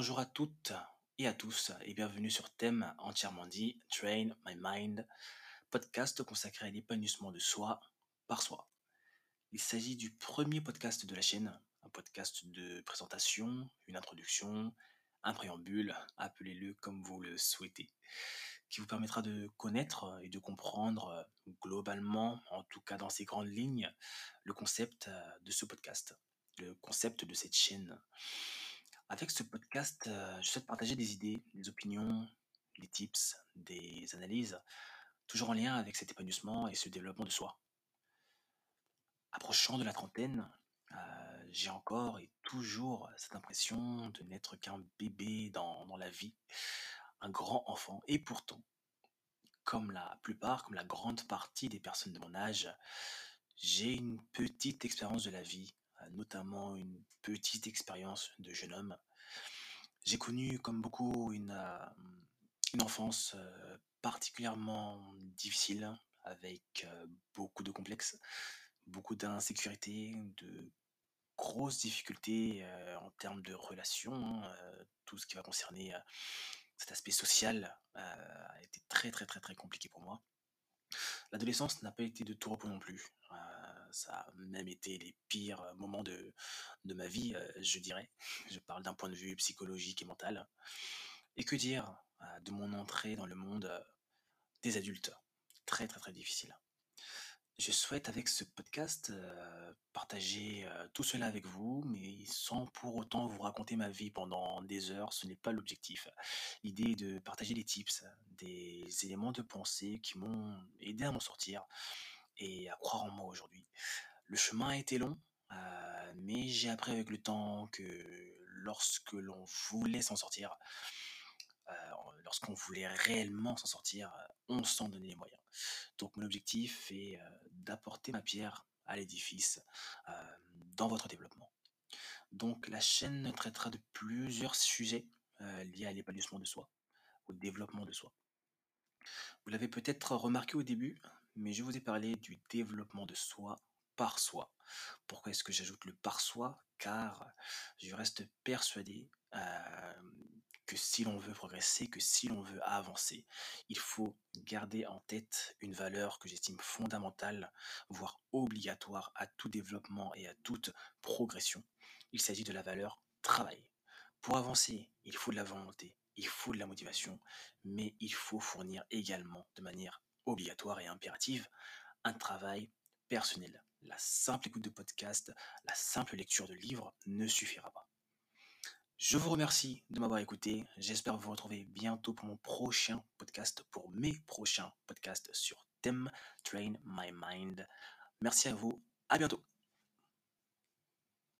Bonjour à toutes et à tous et bienvenue sur Thème entièrement dit Train My Mind, podcast consacré à l'épanouissement de soi par soi. Il s'agit du premier podcast de la chaîne, un podcast de présentation, une introduction, un préambule, appelez-le comme vous le souhaitez, qui vous permettra de connaître et de comprendre globalement, en tout cas dans ses grandes lignes, le concept de ce podcast, le concept de cette chaîne. Avec ce podcast, je souhaite partager des idées, des opinions, des tips, des analyses, toujours en lien avec cet épanouissement et ce développement de soi. Approchant de la trentaine, j'ai encore et toujours cette impression de n'être qu'un bébé dans, la vie, un grand enfant. Et pourtant, comme la plupart, comme la grande partie des personnes de mon âge, j'ai une petite expérience de la vie, notamment une petite expérience de jeune homme. J'ai connu, comme beaucoup, une, une enfance particulièrement difficile, avec beaucoup de complexes, beaucoup d'insécurité, de grosses difficultés en termes de relations, hein, tout ce qui va concerner cet aspect social a été très très très très compliqué pour moi. L'adolescence n'a pas été de tout repos non plus. Ça a même été les pires moments de, de ma vie, je dirais. Je parle d'un point de vue psychologique et mental. Et que dire de mon entrée dans le monde des adultes? Très très très difficile. Je souhaite avec ce podcast partager tout cela avec vous, mais sans pour autant vous raconter ma vie pendant des heures, ce n'est pas l'objectif. L'idée est de partager des tips, des éléments de pensée qui m'ont aidé à m'en sortir et à croire en moi aujourd'hui. Le chemin a été long, mais j'ai appris avec le temps que lorsque l'on voulait s'en sortir, lorsqu'on voulait réellement s'en sortir, on s'en donnait les moyens. Donc mon objectif est d'apporter ma pierre à l'édifice dans votre développement. Donc la chaîne traitera de plusieurs sujets liés à l'épanouissement de soi, au développement de soi. Vous l'avez peut-être remarqué au début, mais je vous ai parlé du développement de soi par soi. Pourquoi est-ce que j'ajoute le par soi? Car je reste persuadé que si l'on veut progresser, que si l'on veut avancer, il faut garder en tête une valeur que j'estime fondamentale, voire obligatoire à tout développement et à toute progression. Il s'agit de la valeur travail. Pour avancer, il faut de la volonté, il faut de la motivation, mais il faut fournir également de manière obligatoire et impérative un travail personnel. La simple écoute de podcast, la simple lecture de livres ne suffira pas. Je vous remercie de m'avoir écouté. J'espère vous retrouver bientôt pour mon prochain podcast, pour mes prochains podcasts sur thème Train My Mind. Merci à vous. À bientôt.